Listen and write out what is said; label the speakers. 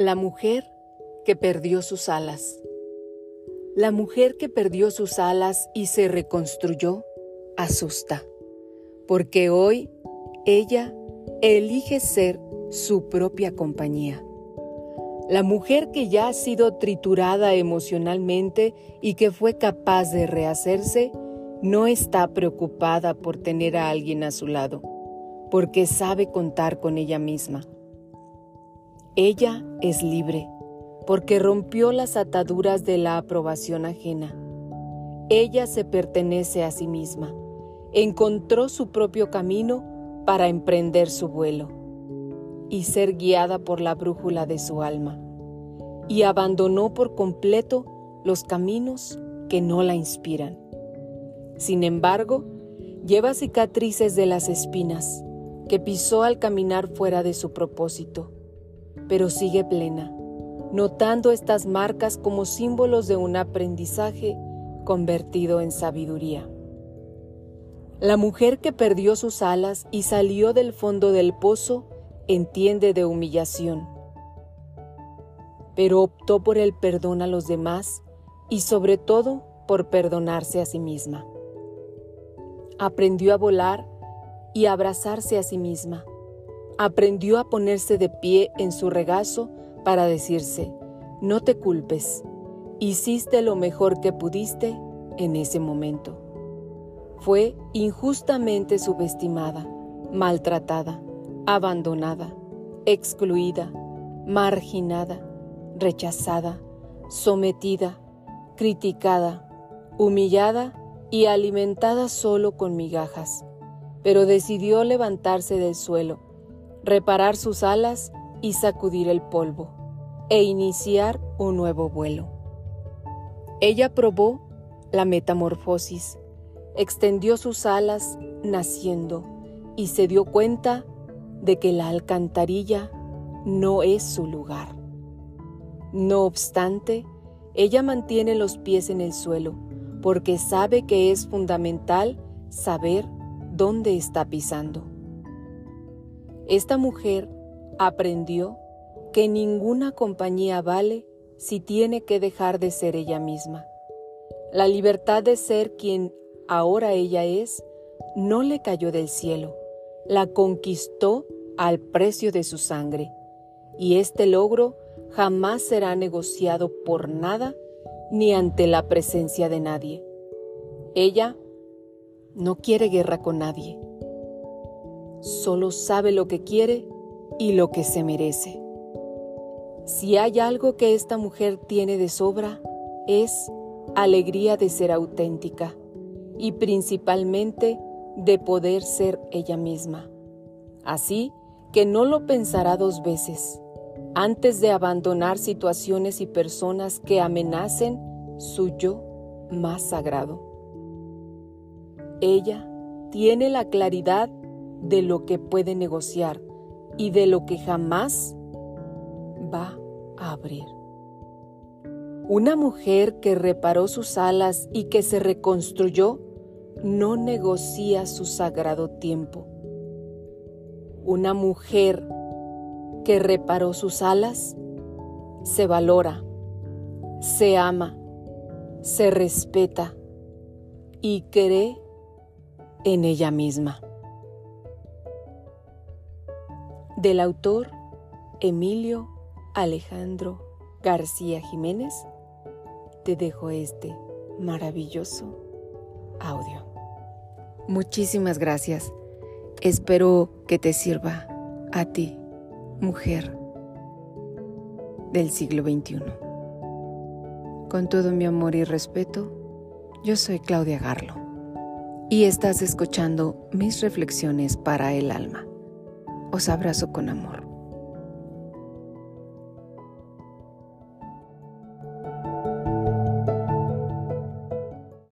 Speaker 1: La mujer que perdió sus alas. La mujer que perdió sus alas y se reconstruyó asusta, porque hoy ella elige ser su propia compañía. La mujer que ya ha sido triturada emocionalmente y que fue capaz de rehacerse, no está preocupada por tener a alguien a su lado, porque sabe contar con ella misma. Ella es libre porque rompió las ataduras de la aprobación ajena. Ella se pertenece a sí misma. Encontró su propio camino para emprender su vuelo y ser guiada por la brújula de su alma. Y abandonó por completo los caminos que no la inspiran. Sin embargo, lleva cicatrices de las espinas que pisó al caminar fuera de su propósito pero sigue plena, notando estas marcas como símbolos de un aprendizaje convertido en sabiduría. La mujer que perdió sus alas y salió del fondo del pozo entiende de humillación, pero optó por el perdón a los demás y sobre todo por perdonarse a sí misma. Aprendió a volar y abrazarse a sí misma aprendió a ponerse de pie en su regazo para decirse, no te culpes, hiciste lo mejor que pudiste en ese momento. Fue injustamente subestimada, maltratada, abandonada, excluida, marginada, rechazada, sometida, criticada, humillada y alimentada solo con migajas, pero decidió levantarse del suelo reparar sus alas y sacudir el polvo, e iniciar un nuevo vuelo. Ella probó la metamorfosis, extendió sus alas naciendo y se dio cuenta de que la alcantarilla no es su lugar. No obstante, ella mantiene los pies en el suelo porque sabe que es fundamental saber dónde está pisando. Esta mujer aprendió que ninguna compañía vale si tiene que dejar de ser ella misma. La libertad de ser quien ahora ella es no le cayó del cielo, la conquistó al precio de su sangre, y este logro jamás será negociado por nada ni ante la presencia de nadie. Ella no quiere guerra con nadie solo sabe lo que quiere y lo que se merece. Si hay algo que esta mujer tiene de sobra, es alegría de ser auténtica y principalmente de poder ser ella misma. Así que no lo pensará dos veces antes de abandonar situaciones y personas que amenacen su yo más sagrado. Ella tiene la claridad de lo que puede negociar y de lo que jamás va a abrir. Una mujer que reparó sus alas y que se reconstruyó no negocia su sagrado tiempo. Una mujer que reparó sus alas se valora, se ama, se respeta y cree en ella misma del autor Emilio Alejandro García Jiménez, te dejo este maravilloso audio. Muchísimas gracias. Espero que te sirva a ti, mujer del siglo XXI. Con todo mi amor y respeto, yo soy Claudia Garlo y estás escuchando mis reflexiones para el alma. Os abrazo con amor.